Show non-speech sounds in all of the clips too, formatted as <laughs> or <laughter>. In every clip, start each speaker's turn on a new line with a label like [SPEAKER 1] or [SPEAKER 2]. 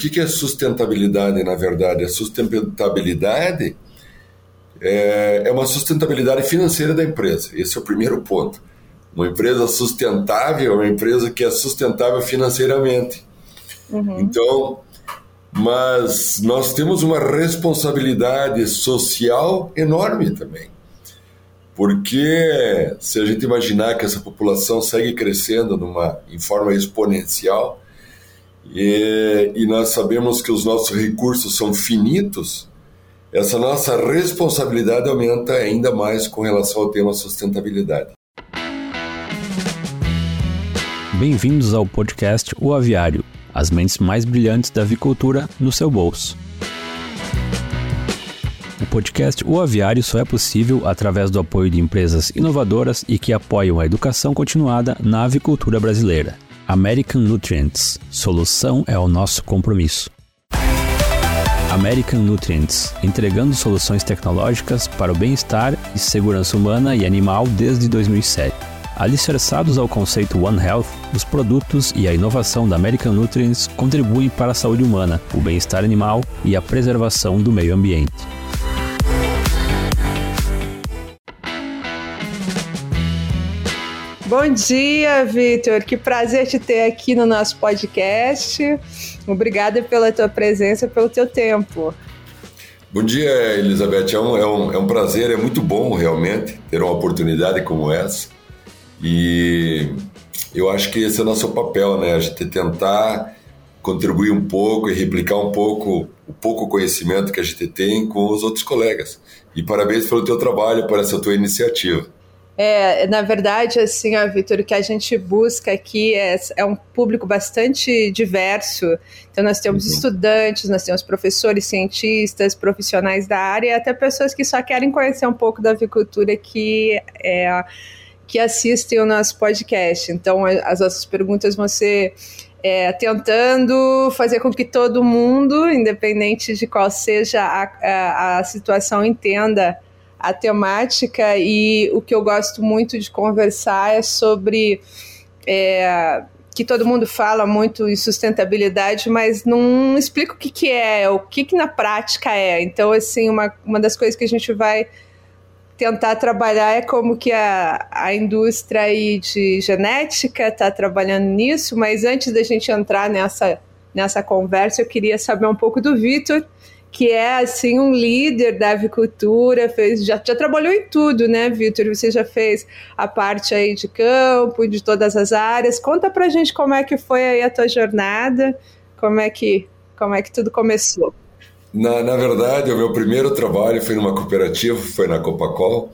[SPEAKER 1] que, que é sustentabilidade, na verdade? A sustentabilidade é, é uma sustentabilidade financeira da empresa. Esse é o primeiro ponto. Uma empresa sustentável é uma empresa que é sustentável financeiramente. Uhum. Então, mas nós temos uma responsabilidade social enorme também. Porque se a gente imaginar que essa população segue crescendo numa, em forma exponencial, e, e nós sabemos que os nossos recursos são finitos, essa nossa responsabilidade aumenta ainda mais com relação ao tema sustentabilidade.
[SPEAKER 2] Bem-vindos ao podcast O Aviário, as mentes mais brilhantes da avicultura no seu bolso. O podcast O Aviário só é possível através do apoio de empresas inovadoras e que apoiam a educação continuada na avicultura brasileira. American Nutrients. Solução é o nosso compromisso. American Nutrients, entregando soluções tecnológicas para o bem-estar e segurança humana e animal desde 2007. Alicerçados ao conceito One Health, os produtos e a inovação da American Nutrients contribuem para a saúde humana, o bem-estar animal e a preservação do meio ambiente.
[SPEAKER 3] Bom dia, Vitor. Que prazer te ter aqui no nosso podcast. Obrigada pela tua presença, pelo teu tempo.
[SPEAKER 1] Bom dia, Elizabeth. É um, é, um, é um prazer, é muito bom realmente ter uma oportunidade como essa. E eu acho que esse é o nosso papel, né? A gente tentar contribuir um pouco e replicar um pouco o pouco conhecimento que a gente tem com os outros colegas. E parabéns pelo teu trabalho, por essa tua iniciativa.
[SPEAKER 3] É, na verdade, assim, ó, Vitor, o que a gente busca aqui é, é, um público bastante diverso. Então, nós temos uhum. estudantes, nós temos professores, cientistas, profissionais da área e até pessoas que só querem conhecer um pouco da avicultura que, é, que assistem o nosso podcast. Então, as nossas perguntas vão ser é, tentando fazer com que todo mundo, independente de qual seja a, a, a situação, entenda a temática e o que eu gosto muito de conversar é sobre é, que todo mundo fala muito em sustentabilidade, mas não explica o que, que é, o que, que na prática é. Então, assim, uma, uma das coisas que a gente vai tentar trabalhar é como que a, a indústria aí de genética está trabalhando nisso, mas antes da gente entrar nessa, nessa conversa, eu queria saber um pouco do Vitor, que é assim um líder da avicultura, fez, já, já trabalhou em tudo, né, Vitor? Você já fez a parte aí de campo, de todas as áreas. Conta pra gente como é que foi aí a tua jornada, como é que, como é que tudo começou.
[SPEAKER 1] Na, na verdade, o meu primeiro trabalho foi numa cooperativa, foi na Copacol.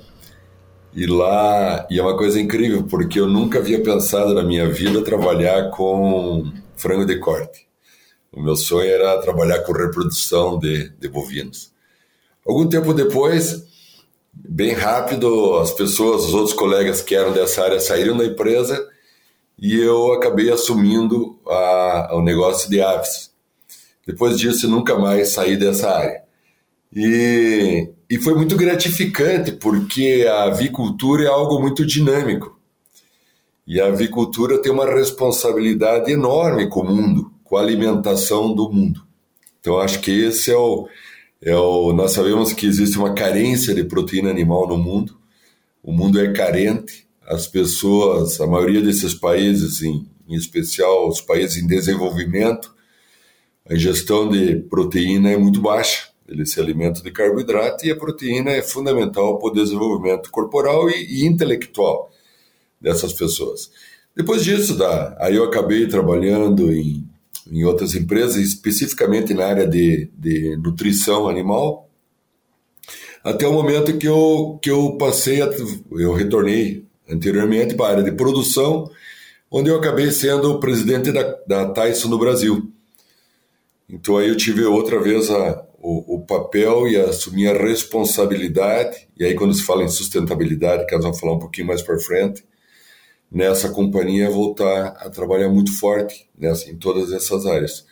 [SPEAKER 1] E lá, e é uma coisa incrível, porque eu nunca havia pensado na minha vida trabalhar com frango de corte. O meu sonho era trabalhar com reprodução de, de bovinos. Algum tempo depois, bem rápido, as pessoas, os outros colegas que eram dessa área saíram da empresa e eu acabei assumindo a, o negócio de aves. Depois disso, nunca mais saí dessa área. E, e foi muito gratificante, porque a avicultura é algo muito dinâmico. E a avicultura tem uma responsabilidade enorme com o mundo com a alimentação do mundo. Então, acho que esse é o, é o. Nós sabemos que existe uma carência de proteína animal no mundo, o mundo é carente, as pessoas, a maioria desses países, em, em especial os países em desenvolvimento, a ingestão de proteína é muito baixa. Eles se alimentam de carboidrato e a proteína é fundamental para o desenvolvimento corporal e, e intelectual dessas pessoas. Depois disso, aí eu acabei trabalhando em em outras empresas, especificamente na área de, de nutrição animal, até o momento que eu, que eu passei, a, eu retornei anteriormente para a área de produção, onde eu acabei sendo o presidente da, da Tyson no Brasil. Então aí eu tive outra vez a, o, o, papel e assumi a responsabilidade, e aí quando se fala em sustentabilidade, que nós vamos falar um pouquinho mais para frente, nessa companhia voltar a trabalhar muito forte nessa, em todas essas áreas.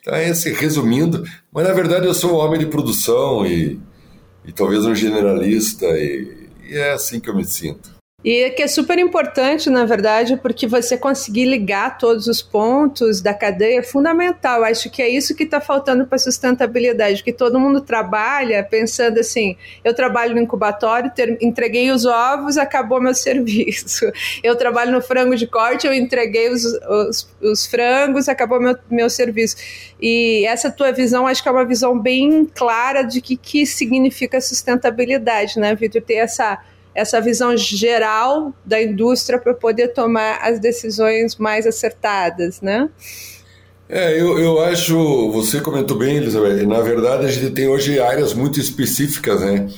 [SPEAKER 1] Então, é esse, resumindo, mas na verdade eu sou um homem de produção e, e talvez um generalista, e, e é assim que eu me sinto.
[SPEAKER 3] E que é super importante, na verdade, porque você conseguir ligar todos os pontos da cadeia é fundamental. Acho que é isso que está faltando para a sustentabilidade, que todo mundo trabalha pensando assim: eu trabalho no incubatório, ter, entreguei os ovos, acabou meu <laughs> serviço. Eu trabalho no frango de corte, eu entreguei os, os, os frangos, acabou meu, meu serviço. E essa tua visão, acho que é uma visão bem clara de que, que significa sustentabilidade, né, Vitor? Ter essa essa visão geral da indústria para poder tomar as decisões mais acertadas, né?
[SPEAKER 1] É, eu, eu acho, você comentou bem, Elizabeth, na verdade a gente tem hoje áreas muito específicas, né?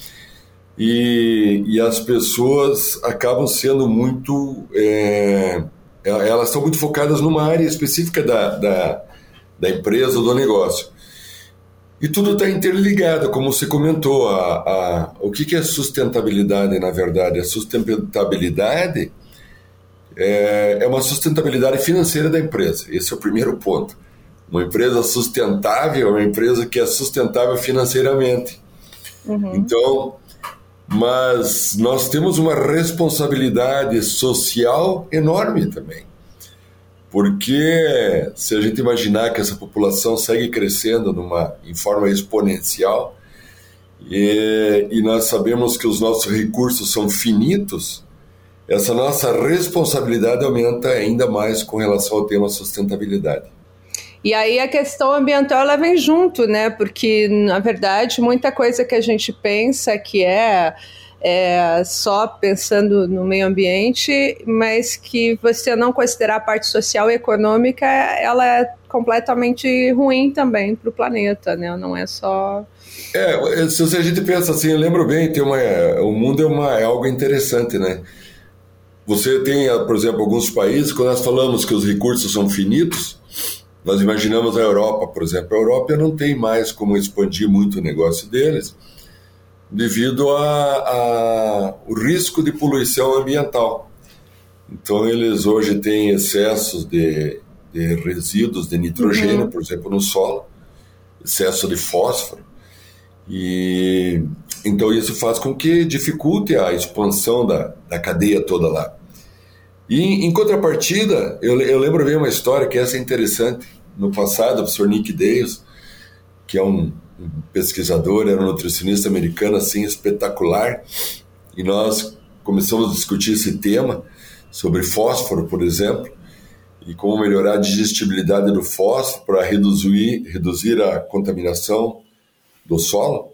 [SPEAKER 1] E, e as pessoas acabam sendo muito. É, elas estão muito focadas numa área específica da, da, da empresa ou do negócio. E tudo está interligado, como você comentou. A, a, o que, que é sustentabilidade, na verdade? A sustentabilidade é, é uma sustentabilidade financeira da empresa. Esse é o primeiro ponto. Uma empresa sustentável é uma empresa que é sustentável financeiramente. Uhum. Então, mas nós temos uma responsabilidade social enorme também. Porque se a gente imaginar que essa população segue crescendo numa, em forma exponencial, e, e nós sabemos que os nossos recursos são finitos, essa nossa responsabilidade aumenta ainda mais com relação ao tema sustentabilidade.
[SPEAKER 3] E aí a questão ambiental ela vem junto, né? Porque, na verdade, muita coisa que a gente pensa que é é, só pensando no meio ambiente, mas que você não considerar a parte social e econômica, ela é completamente ruim também para o planeta, né? Não é só.
[SPEAKER 1] É, se a gente pensa assim, eu lembro bem, tem uma, o mundo é, uma, é algo interessante, né? Você tem, por exemplo, alguns países, quando nós falamos que os recursos são finitos, nós imaginamos a Europa, por exemplo. A Europa não tem mais como expandir muito o negócio deles devido ao risco de poluição ambiental. Então, eles hoje têm excessos de, de resíduos de nitrogênio, uhum. por exemplo, no solo, excesso de fósforo, e então isso faz com que dificulte a expansão da, da cadeia toda lá. E em contrapartida, eu, eu lembro bem uma história que essa é interessante. No passado, o professor Nick Dales, que é um um pesquisador, era um nutricionista americano assim espetacular, e nós começamos a discutir esse tema sobre fósforo, por exemplo, e como melhorar a digestibilidade do fósforo para reduzir, reduzir a contaminação do solo.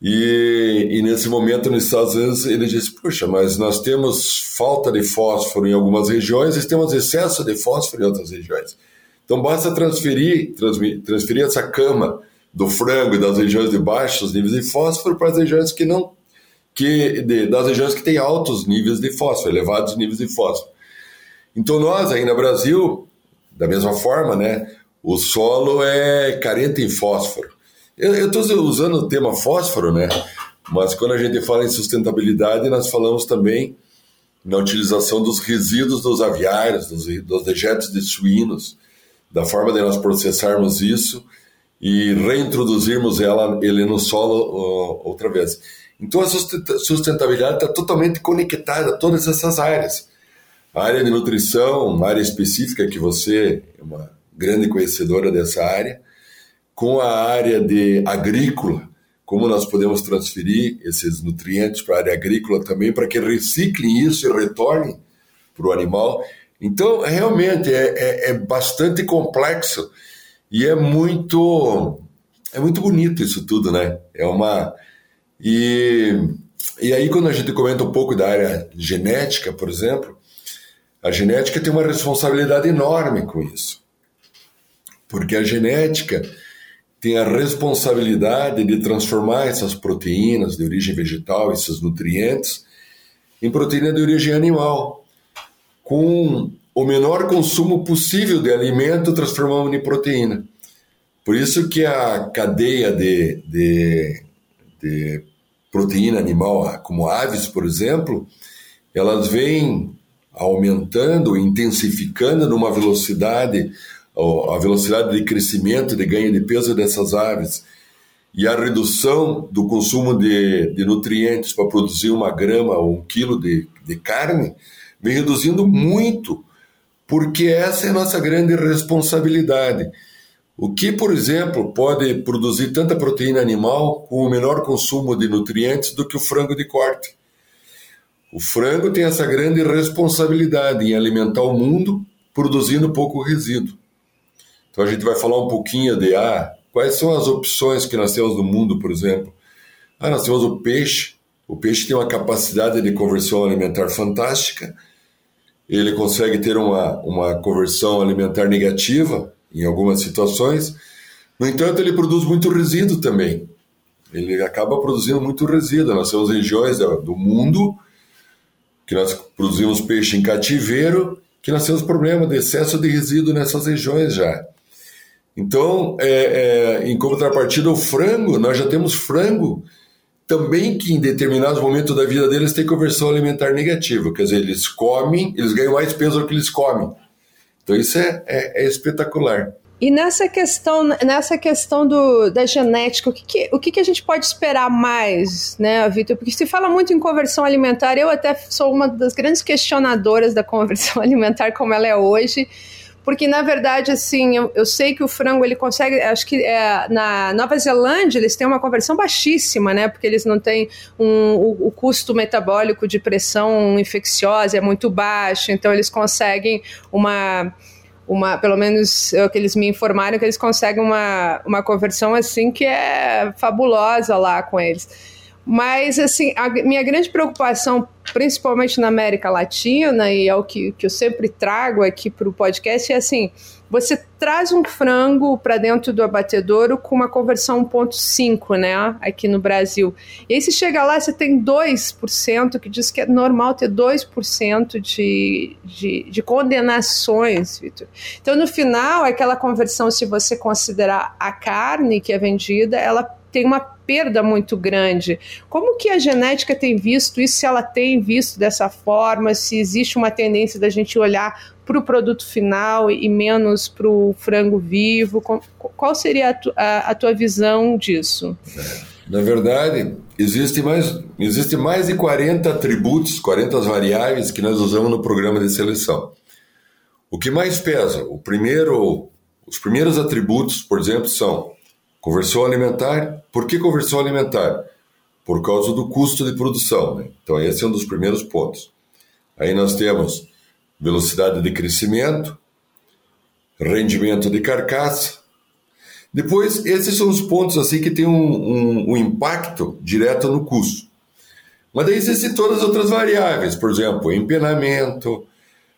[SPEAKER 1] E, e, nesse momento nos Estados Unidos ele disse: Puxa, mas nós temos falta de fósforo em algumas regiões e temos excesso de fósforo em outras regiões. Então basta transferir, transferir essa cama do frango e das regiões de baixos níveis de fósforo para as regiões que não que de, das regiões que têm altos níveis de fósforo, elevados níveis de fósforo. Então nós aí no Brasil, da mesma forma, né, o solo é carente em fósforo. Eu estou usando o tema fósforo, né, mas quando a gente fala em sustentabilidade, nós falamos também na utilização dos resíduos dos aviários, dos, dos dejetos de suínos, da forma de nós processarmos isso e reintroduzirmos ela, ele no solo uh, outra vez. Então a sustentabilidade está totalmente conectada a todas essas áreas. A área de nutrição, uma área específica que você é uma grande conhecedora dessa área, com a área de agrícola, como nós podemos transferir esses nutrientes para a área agrícola também, para que reciclem isso e retornem para o animal. Então, realmente, é, é, é bastante complexo e é muito é muito bonito isso tudo, né? É uma e e aí quando a gente comenta um pouco da área genética, por exemplo, a genética tem uma responsabilidade enorme com isso. Porque a genética tem a responsabilidade de transformar essas proteínas de origem vegetal, esses nutrientes, em proteína de origem animal, com o menor consumo possível de alimento transformamos em proteína. Por isso que a cadeia de, de, de proteína animal, como aves, por exemplo, elas vêm aumentando, intensificando numa velocidade, a velocidade de crescimento, de ganho de peso dessas aves. e a redução do consumo de, de nutrientes para produzir uma grama ou um quilo de, de carne vem reduzindo muito, porque essa é a nossa grande responsabilidade. O que, por exemplo, pode produzir tanta proteína animal com o menor consumo de nutrientes do que o frango de corte? O frango tem essa grande responsabilidade em alimentar o mundo produzindo pouco resíduo. Então a gente vai falar um pouquinho de ah, quais são as opções que nós temos no mundo, por exemplo. Ah, nós temos o peixe. O peixe tem uma capacidade de conversão alimentar fantástica. Ele consegue ter uma, uma conversão alimentar negativa em algumas situações. No entanto, ele produz muito resíduo também. Ele acaba produzindo muito resíduo. Nós temos regiões do mundo que nós produzimos peixe em cativeiro, que nós temos problema de excesso de resíduo nessas regiões já. Então, é, é, em contrapartida, o frango, nós já temos frango também que em determinados momentos da vida deles tem conversão alimentar negativa, quer dizer, eles comem, eles ganham mais peso do que eles comem. Então isso é, é, é espetacular.
[SPEAKER 3] E nessa questão, nessa questão do, da genética, o, que, que o que, que, a gente pode esperar mais, né, Vitor? Porque se fala muito em conversão alimentar, eu até sou uma das grandes questionadoras da conversão <laughs> alimentar como ela é hoje, porque na verdade, assim, eu, eu sei que o frango ele consegue, acho que é, na Nova Zelândia eles têm uma conversão baixíssima, né, porque eles não têm um, o, o custo metabólico de pressão infecciosa é muito baixo, então eles conseguem uma uma, pelo menos é o que eles me informaram, que eles conseguem uma, uma conversão assim que é fabulosa lá com eles. Mas, assim, a minha grande preocupação, principalmente na América Latina, e é o que, que eu sempre trago aqui para o podcast, é assim: você traz um frango para dentro do abatedouro com uma conversão 1,5, né? Aqui no Brasil. E aí você chega lá, você tem 2%, que diz que é normal ter 2% de, de, de condenações, Vitor. Então, no final, aquela conversão, se você considerar a carne que é vendida, ela tem uma perda muito grande. Como que a genética tem visto isso, se ela tem visto dessa forma, se existe uma tendência da gente olhar para o produto final e menos para o frango vivo? Qual seria a, tu, a, a tua visão disso?
[SPEAKER 1] Na verdade, existe mais, existe mais de 40 atributos, 40 variáveis que nós usamos no programa de seleção. O que mais pesa? O primeiro, os primeiros atributos, por exemplo, são Conversão alimentar, por que conversão alimentar? Por causa do custo de produção. Né? Então, esse é um dos primeiros pontos. Aí nós temos velocidade de crescimento, rendimento de carcaça. Depois, esses são os pontos assim que têm um, um, um impacto direto no custo. Mas daí existem todas as outras variáveis, por exemplo, empenamento,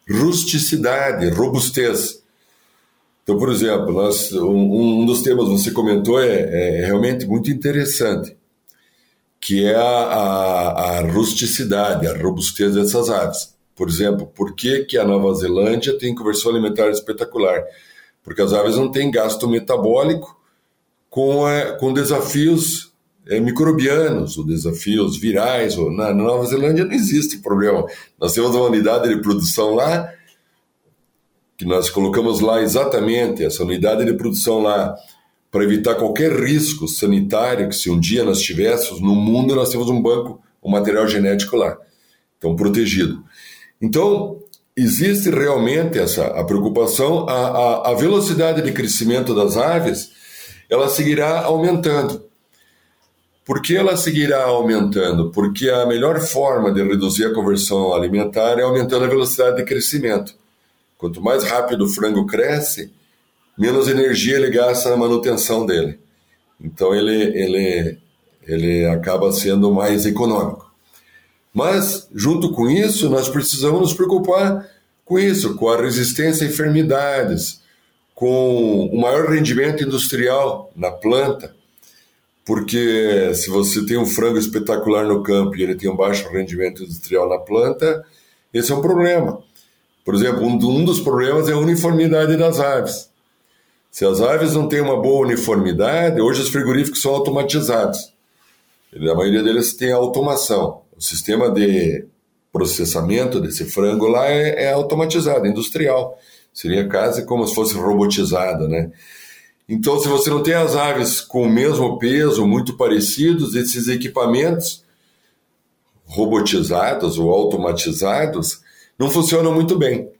[SPEAKER 1] rusticidade, robustez. Então, por exemplo, nós, um, um dos temas que você comentou é, é, realmente muito interessante, que é a, a, a, rusticidade, a robustez dessas aves. Por exemplo, por que, que a Nova Zelândia tem conversão alimentar espetacular? Porque as aves não têm gasto metabólico com, é, com desafios é, microbianos, ou desafios virais. Ou, na, na Nova Zelândia não existe problema. Nós temos uma unidade de produção lá que nós colocamos lá exatamente essa unidade de produção lá para evitar qualquer risco sanitário que se um dia nós tivéssemos no mundo nós temos um banco um material genético lá então protegido então existe realmente essa a preocupação a, a, a velocidade de crescimento das aves ela seguirá aumentando por que ela seguirá aumentando? Porque a melhor forma de reduzir a conversão alimentar é aumentando a velocidade de crescimento. Quanto mais rápido o frango cresce, menos energia ele gasta na manutenção dele. Então ele, ele, ele acaba sendo mais econômico. Mas, junto com isso, nós precisamos nos preocupar com isso, com a resistência a enfermidades, com o maior rendimento industrial na planta, porque se você tem um frango espetacular no campo e ele tem um baixo rendimento industrial na planta, esse é um problema. Por exemplo, um, um dos problemas é a uniformidade das aves. Se as aves não têm uma boa uniformidade, hoje os frigoríficos são automatizados. A maioria deles tem automação. O sistema de processamento desse frango lá é, é automatizado, industrial. Seria quase como se fosse robotizado, né? Então, se você não tem as aves com o mesmo peso, muito parecidos, esses equipamentos robotizados ou automatizados não funcionam muito bem.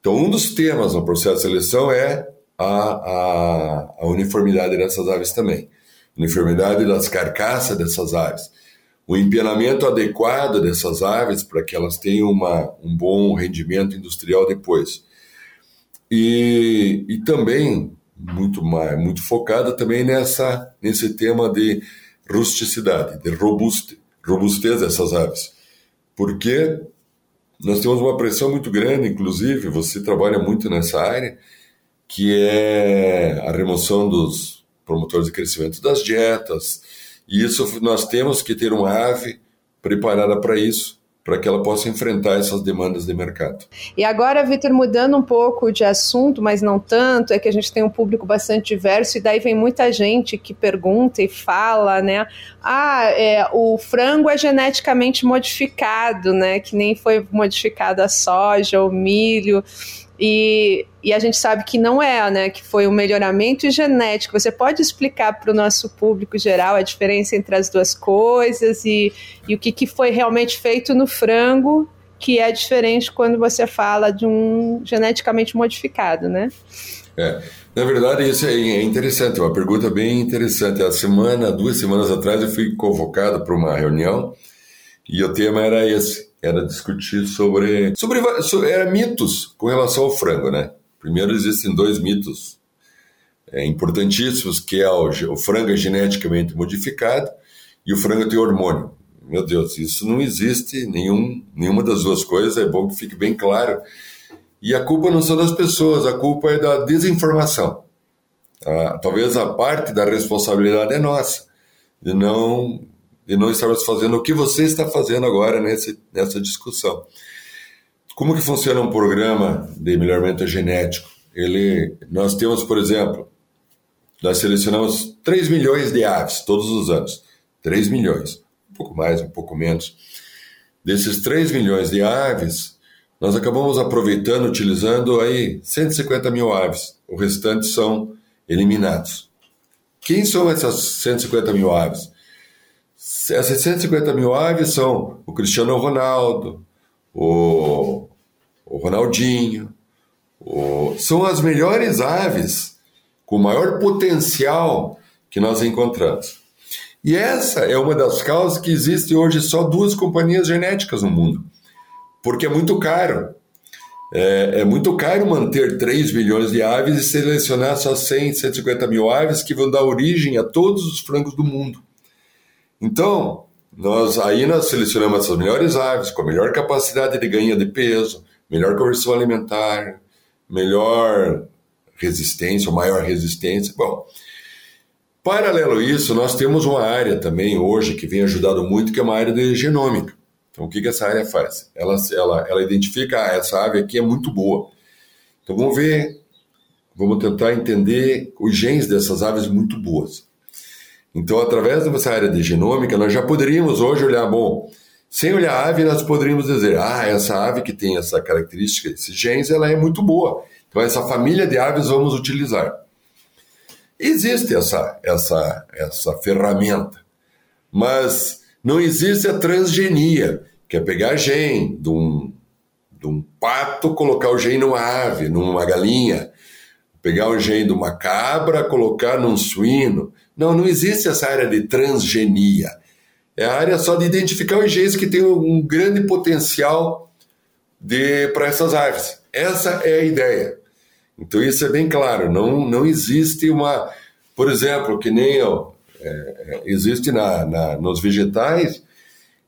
[SPEAKER 1] Então, um dos temas no processo de seleção é a, a, a uniformidade dessas aves também. Uniformidade das carcaças dessas aves. O empenamento adequado dessas aves para que elas tenham uma, um bom rendimento industrial depois. E, e também muito mais, muito focada também nessa nesse tema de rusticidade, de robuste, robustez dessas aves. Porque nós temos uma pressão muito grande, inclusive, você trabalha muito nessa área, que é a remoção dos promotores de crescimento das dietas. E isso nós temos que ter uma ave preparada para isso, para que ela possa enfrentar essas demandas de mercado.
[SPEAKER 3] E agora, Vitor, mudando um pouco de assunto, mas não tanto, é que a gente tem um público bastante diverso e daí vem muita gente que pergunta e fala, né? Ah, é, o frango é geneticamente modificado, né? Que nem foi modificado a soja ou milho. E, e a gente sabe que não é, né? Que foi um melhoramento genético. Você pode explicar para o nosso público geral a diferença entre as duas coisas e, e o que, que foi realmente feito no frango, que é diferente quando você fala de um geneticamente modificado, né?
[SPEAKER 1] É, na verdade, isso é interessante, uma pergunta bem interessante. A semana, duas semanas atrás, eu fui convocado para uma reunião e o tema era esse era discutir sobre, sobre, sobre era mitos com relação ao frango, né? Primeiro existem dois mitos é, importantíssimos, que é o, o frango é geneticamente modificado e o frango tem hormônio. Meu Deus, isso não existe nenhum, nenhuma das duas coisas, é bom que fique bem claro. E a culpa não são das pessoas, a culpa é da desinformação. Ah, talvez a parte da responsabilidade é nossa, de não e não estarmos fazendo o que você está fazendo agora nesse, nessa discussão. Como que funciona um programa de melhoramento genético? Ele, nós temos, por exemplo, nós selecionamos 3 milhões de aves todos os anos. 3 milhões, um pouco mais, um pouco menos. Desses 3 milhões de aves, nós acabamos aproveitando, utilizando aí 150 mil aves. O restante são eliminados. Quem são essas 150 mil aves? Essas 150 mil aves são o Cristiano Ronaldo, o, o Ronaldinho, o, são as melhores aves com maior potencial que nós encontramos. E essa é uma das causas que existe hoje só duas companhias genéticas no mundo, porque é muito caro. É, é, muito caro manter 3 milhões de aves e selecionar só 100, 150 mil aves que vão dar origem a todos os frangos do mundo. Então, nós aí nós selecionamos essas melhores aves com a melhor capacidade de ganho de peso, melhor conversão alimentar, melhor resistência, ou maior resistência. Bom, paralelo a isso, nós temos uma área também hoje que vem ajudando muito, que é uma área de genômica. Então, o que, que essa área faz? Ela, ela, ela identifica, ah, essa ave aqui é muito boa. Então, vamos ver, vamos tentar entender os genes dessas aves muito boas. Então, através dessa área de genômica, nós já poderíamos hoje olhar, bom, sem olhar a ave, nós poderíamos dizer, ah, essa ave que tem essa característica, esses genes, ela é muito boa. Então, essa família de aves vamos utilizar. Existe essa, essa, essa ferramenta, mas não existe a transgenia, que é pegar gene de um, de um pato, colocar o gene numa ave, numa galinha, pegar o gene de uma cabra, colocar num suíno. Não, não existe essa área de transgenia. É a área só de identificar os genes que têm um grande potencial para essas aves. Essa é a ideia. Então isso é bem claro. Não, não existe uma, por exemplo, que nem é, é, existe na, na, nos vegetais,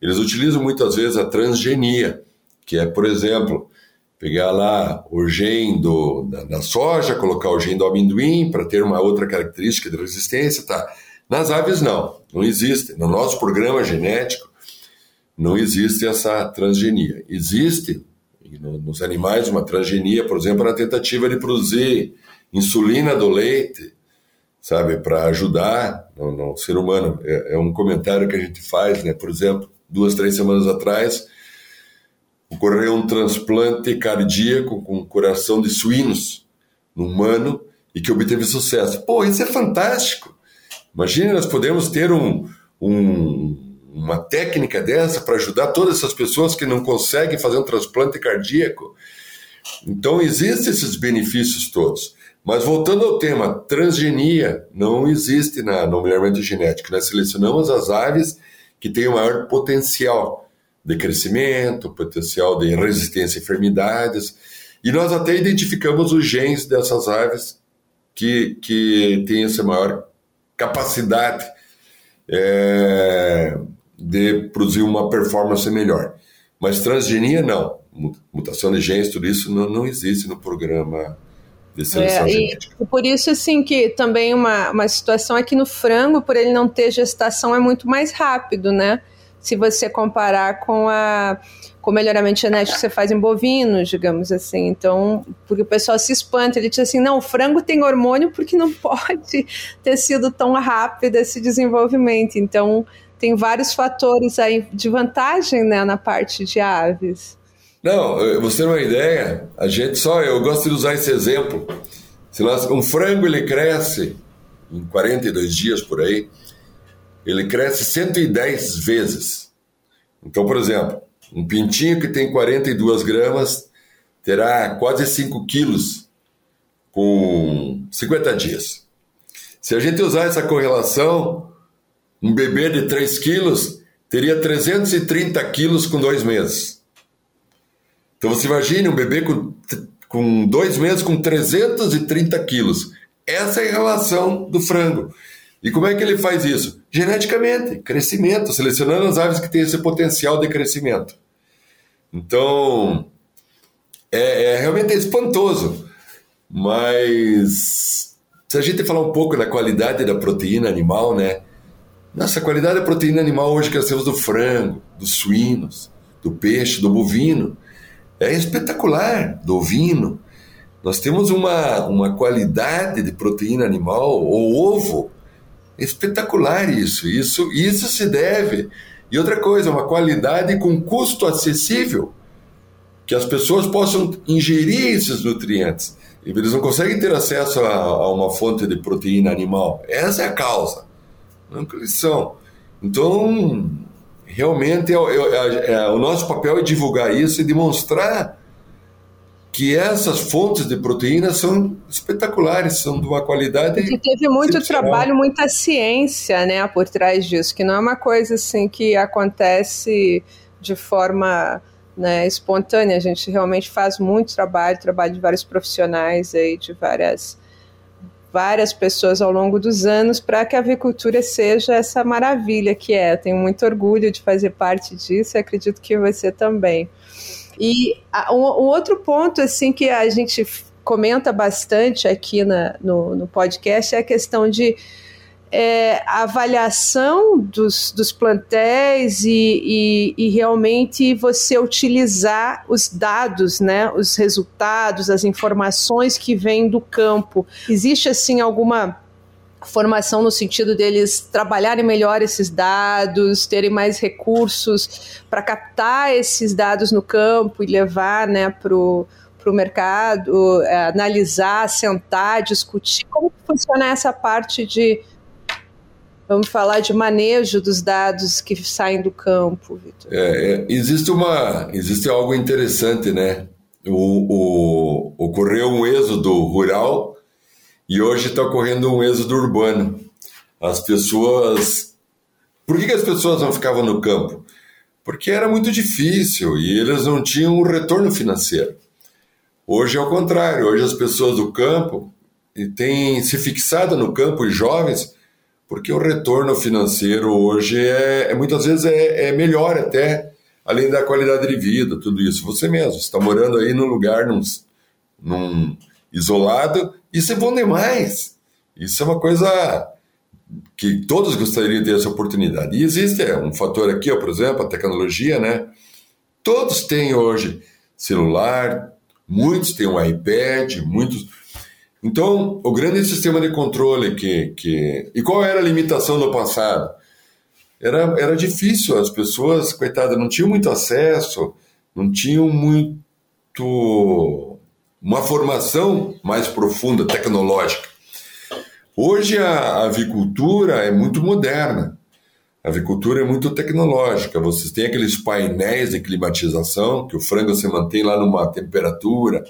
[SPEAKER 1] eles utilizam muitas vezes a transgenia, que é, por exemplo, pegar lá o gene do, da, da soja, colocar o gene do amendoim para ter uma outra característica de resistência, tá? Nas aves não, não existe. No nosso programa genético não existe essa transgenia. Existe nos animais uma transgenia, por exemplo, na tentativa de produzir insulina do leite, sabe, para ajudar no, no, ser humano. É, é um comentário que a gente faz, né? Por exemplo, duas, três semanas atrás, ocorreu um transplante cardíaco com coração de suínos no humano e que obteve sucesso. Pô, isso é fantástico. Imagine nós podemos ter um, um, uma técnica dessa para ajudar todas essas pessoas que não conseguem fazer um transplante cardíaco. Então, existem esses benefícios todos. Mas voltando ao tema, transgenia não existe na, no melhoramento genético. Nós selecionamos as aves que têm o maior potencial de crescimento, potencial de resistência a enfermidades, e nós até identificamos os genes dessas aves que, que têm essa maior capacidade é, de produzir uma performance melhor. Mas transgenia, não. Mutação de genes, tudo isso não, não existe no programa de seleção é, genética.
[SPEAKER 3] E por isso, assim, que também uma, uma situação aqui no frango, por ele não ter gestação, é muito mais rápido, né? Se você comparar com a com o melhoramento genético que você faz em bovinos, digamos assim. Então, porque o pessoal se espanta, ele diz assim, não, o frango tem hormônio porque não <laughs> pode ter sido tão rápido esse desenvolvimento. Então, tem vários fatores aí de vantagem né, na parte de aves.
[SPEAKER 1] Não, você tem uma ideia, a gente só, eu gosto de usar esse exemplo. Se nós, um frango ele cresce em 42 dias por aí, ele cresce 110 vezes. Então, por exemplo, um pintinho que tem 42 gramas terá quase 5 quilos com 50 dias. Se a gente usar essa correlação, um bebê de 3 quilos teria 330 quilos com dois meses. Então você imagine um bebê com, com dois meses com 330 quilos. Essa é a relação do frango. E como é que ele faz isso? Geneticamente, crescimento, selecionando as aves que têm esse potencial de crescimento. Então, é, é realmente espantoso. Mas se a gente falar um pouco da qualidade da proteína animal, né? Nossa, a qualidade da proteína animal hoje que nós temos do frango, dos suínos, do peixe, do bovino, é espetacular, do ovino. Nós temos uma, uma qualidade de proteína animal, o ovo, espetacular isso. Isso, isso se deve. E outra coisa, uma qualidade com custo acessível, que as pessoas possam ingerir esses nutrientes. Eles não conseguem ter acesso a, a uma fonte de proteína animal. Essa é a causa. Não eles são. Então, realmente, é, é, é, o nosso papel é divulgar isso e demonstrar que essas fontes de proteína são espetaculares, são de uma qualidade.
[SPEAKER 3] Que teve muito trabalho, muita ciência, né, por trás disso, que não é uma coisa assim que acontece de forma né, espontânea. A gente realmente faz muito trabalho, trabalho de vários profissionais aí, de várias várias pessoas ao longo dos anos para que a avicultura seja essa maravilha que é. Eu tenho muito orgulho de fazer parte disso e acredito que você também. E um, um, outro ponto assim que a gente comenta bastante aqui na, no, no podcast é a questão de é, avaliação dos, dos plantéis e, e, e, realmente você utilizar os dados, né, os resultados, as informações que vêm do campo. Existe assim alguma formação no sentido deles trabalharem melhor esses dados, terem mais recursos para captar esses dados no campo e levar né, para o mercado, é, analisar, sentar, discutir. Como funciona essa parte de, vamos falar, de manejo dos dados que saem do campo, Vitor?
[SPEAKER 1] É, é, existe, uma, existe algo interessante, né? O, o, ocorreu um êxodo rural e hoje está ocorrendo um êxodo urbano. As pessoas. Por que, que as pessoas não ficavam no campo? Porque era muito difícil e eles não tinham um retorno financeiro. Hoje é o contrário, hoje as pessoas do campo têm se fixado no campo e jovens, porque o retorno financeiro hoje é, é muitas vezes é, é, melhor até, além da qualidade de vida, tudo isso. Você mesmo está morando aí num lugar num, num isolado isso é bom demais. Isso é uma coisa que todos gostariam de ter essa oportunidade. E existe é, um fator aqui, por exemplo, a tecnologia, né? Todos têm hoje celular, muitos têm um iPad, muitos. Então, o grande sistema de controle que, que. E qual era a limitação do passado? Era, era difícil, as pessoas, coitadas, não tinham muito acesso, não tinham muito uma formação mais profunda, tecnológica. Hoje a avicultura é muito moderna. A avicultura é muito tecnológica. Vocês têm aqueles painéis de climatização que o frango se mantém lá numa temperatura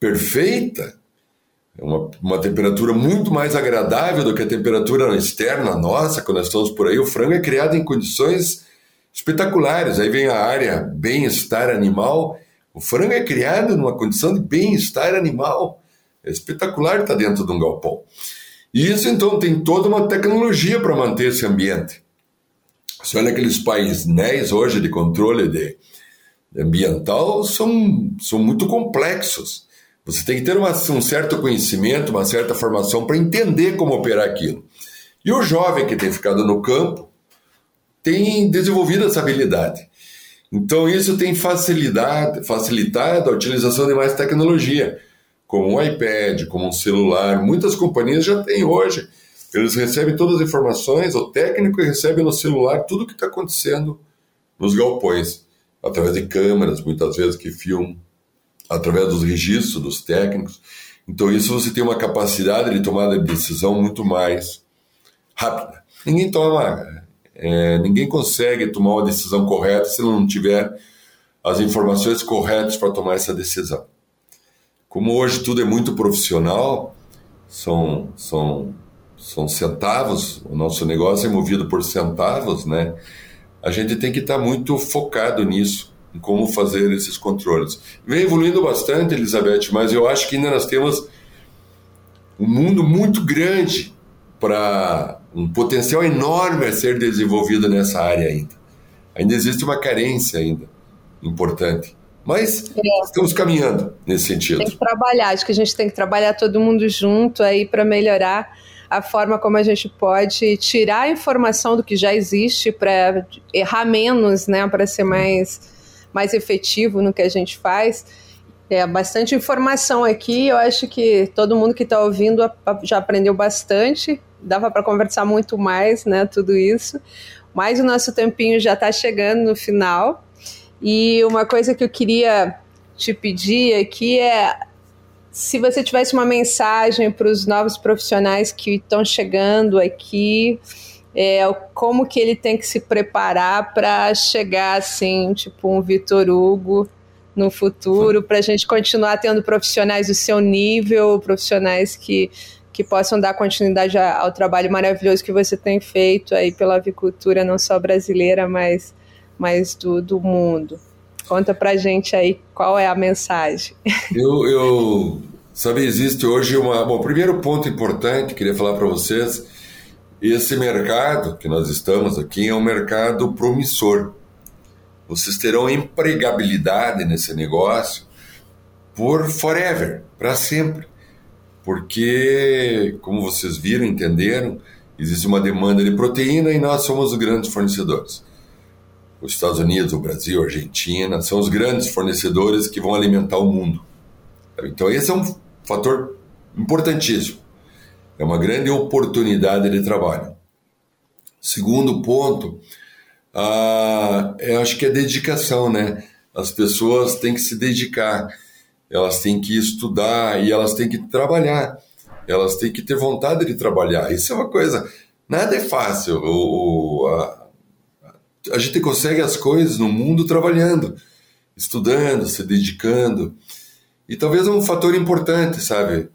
[SPEAKER 1] perfeita, é uma, uma temperatura muito mais agradável do que a temperatura externa nossa, quando nós estamos por aí. O frango é criado em condições espetaculares. Aí vem a área bem-estar animal. O frango é criado numa condição de bem-estar animal. É espetacular estar dentro de um galpão. E isso então tem toda uma tecnologia para manter esse ambiente. Você olha aqueles painéis hoje de controle de ambiental, são, são muito complexos. Você tem que ter uma, um certo conhecimento, uma certa formação para entender como operar aquilo. E o jovem que tem ficado no campo tem desenvolvido essa habilidade. Então isso tem facilidade, facilitado a utilização de mais tecnologia como um iPad, como um celular. Muitas companhias já têm hoje. Eles recebem todas as informações, o técnico recebe no celular tudo o que está acontecendo nos galpões, através de câmeras, muitas vezes que filmam, através dos registros dos técnicos. Então, isso você tem uma capacidade de tomada de decisão muito mais rápida. Ninguém toma, é, ninguém consegue tomar uma decisão correta se não tiver as informações corretas para tomar essa decisão. Como hoje tudo é muito profissional, são, são, são centavos, o nosso negócio é movido por centavos, né? A gente tem que estar tá muito focado nisso, em como fazer esses controles. Vem evoluindo bastante, Elizabeth, mas eu acho que ainda nós temos um mundo muito grande para um potencial enorme a ser desenvolvido nessa área ainda. Ainda existe uma carência ainda importante. Mas é. estamos caminhando nesse sentido.
[SPEAKER 3] Tem que trabalhar, acho que a gente tem que trabalhar todo mundo junto aí para melhorar a forma como a gente pode tirar a informação do que já existe para errar menos, né, para ser mais, mais efetivo no que a gente faz. É bastante informação aqui, eu acho que todo mundo que está ouvindo já aprendeu bastante, dava para conversar muito mais, né, tudo isso. Mas o nosso tempinho já está chegando no final. E uma coisa que eu queria te pedir aqui é se você tivesse uma mensagem para os novos profissionais que estão chegando aqui, é, como que ele tem que se preparar para chegar assim, tipo um Vitor Hugo no futuro, para a gente continuar tendo profissionais do seu nível, profissionais que, que possam dar continuidade ao trabalho maravilhoso que você tem feito aí pela avicultura, não só brasileira, mas mas do, do mundo. Conta pra gente aí qual é a mensagem. <laughs>
[SPEAKER 1] Eu, eu sabe, existe hoje uma. Bom, primeiro ponto importante, queria falar para vocês: esse mercado que nós estamos aqui é um mercado promissor. Vocês terão empregabilidade nesse negócio por forever, para sempre. Porque, como vocês viram, entenderam, existe uma demanda de proteína e nós somos os grandes fornecedores os Estados Unidos, o Brasil, a Argentina, são os grandes fornecedores que vão alimentar o mundo. Então, esse é um fator importantíssimo. É uma grande oportunidade de trabalho. Segundo ponto, ah, eu acho que é dedicação, né? As pessoas têm que se dedicar, elas têm que estudar e elas têm que trabalhar, elas têm que ter vontade de trabalhar. Isso é uma coisa, nada é fácil. O, o a, a gente consegue as coisas no mundo trabalhando, estudando, se dedicando. E talvez é um fator importante, sabe?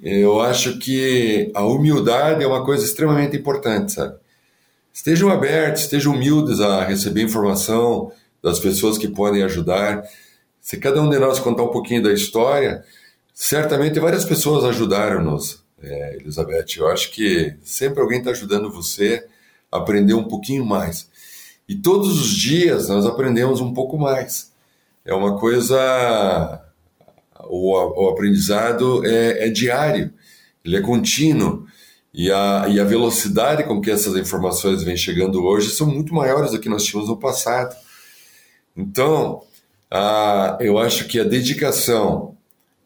[SPEAKER 1] Eu acho que a humildade é uma coisa extremamente importante, sabe? Estejam abertos, estejam humildes a receber informação das pessoas que podem ajudar. Se cada um de nós contar um pouquinho da história, certamente várias pessoas ajudaram-nos, é, Elizabeth. Eu acho que sempre alguém está ajudando você aprender um pouquinho mais. E todos os dias nós aprendemos um pouco mais. É uma coisa. O, o aprendizado é, é, diário, ele é contínuo. E a, e a velocidade com que essas informações vêm chegando hoje são muito maiores do que nós tínhamos no passado. Então, a, eu acho que a dedicação,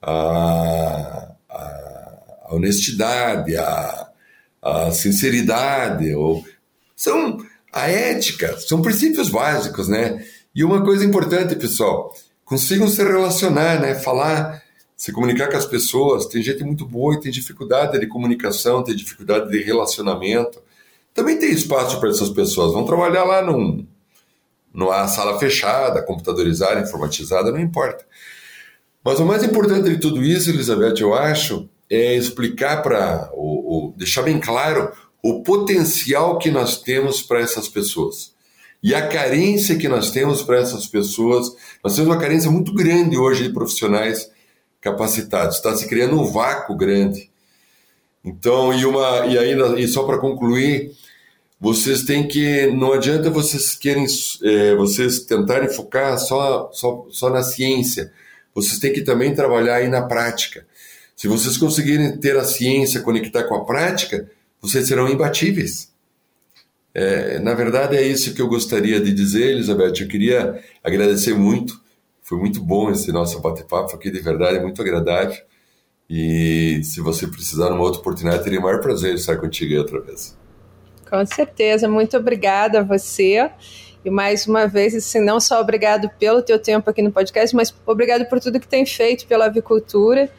[SPEAKER 1] a, a honestidade, a, a sinceridade, ou, são a ética, são princípios básicos, né? E uma coisa importante, pessoal, consigam se relacionar, né? Falar, se comunicar com as pessoas. Tem gente muito boa e tem dificuldade de comunicação, tem dificuldade de relacionamento. Também tem espaço para essas pessoas. Vão trabalhar lá num, numa sala fechada, computadorizada, informatizada, não importa. Mas o mais importante de tudo isso, Elizabeth, eu acho, é explicar para, deixar bem claro o potencial que nós temos para essas pessoas. E a carência que nós temos para essas pessoas, nós temos uma carência muito grande hoje de profissionais capacitados. Está se criando um vácuo grande. Então, e uma e ainda e só para concluir, vocês têm que não adianta vocês querem é, vocês tentarem focar só, só só na ciência. Vocês têm que também trabalhar aí na prática. Se vocês conseguirem ter a ciência conectar com a prática, vocês serão imbatíveis. É, na verdade, é isso que eu gostaria de dizer, Elizabeth. Eu queria agradecer muito. Foi muito bom esse nosso bate-papo aqui, de verdade, é muito agradável. E se você precisar numa outra oportunidade, teria o maior prazer de estar contigo aí outra vez.
[SPEAKER 3] Com certeza, muito obrigada a você. E mais uma vez, assim, não só obrigado pelo teu tempo aqui no podcast, mas obrigado por tudo que tem feito pela avicultura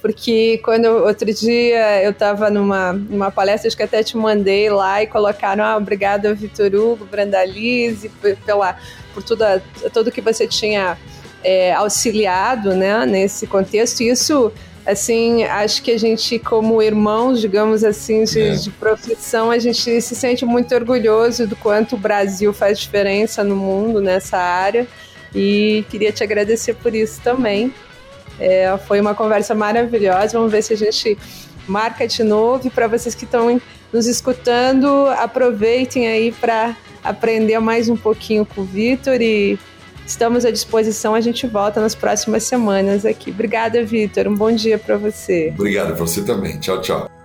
[SPEAKER 3] porque quando outro dia eu estava numa, numa palestra, acho que até te mandei lá e colocaram, ah, obrigado Vitor Hugo, Brandalize, pela, por tudo, tudo que você tinha é, auxiliado né, nesse contexto. E isso, assim, acho que a gente, como irmãos, digamos assim, de, é. de profissão, a gente se sente muito orgulhoso do quanto o Brasil faz diferença no mundo nessa área. E queria te agradecer por isso também. É, foi uma conversa maravilhosa. Vamos ver se a gente marca de novo. E para vocês que estão nos escutando, aproveitem aí para aprender mais um pouquinho com o Vitor e estamos à disposição. A gente volta nas próximas semanas aqui. Obrigada, Vitor. Um bom dia para você.
[SPEAKER 1] Obrigado você também. Tchau, tchau.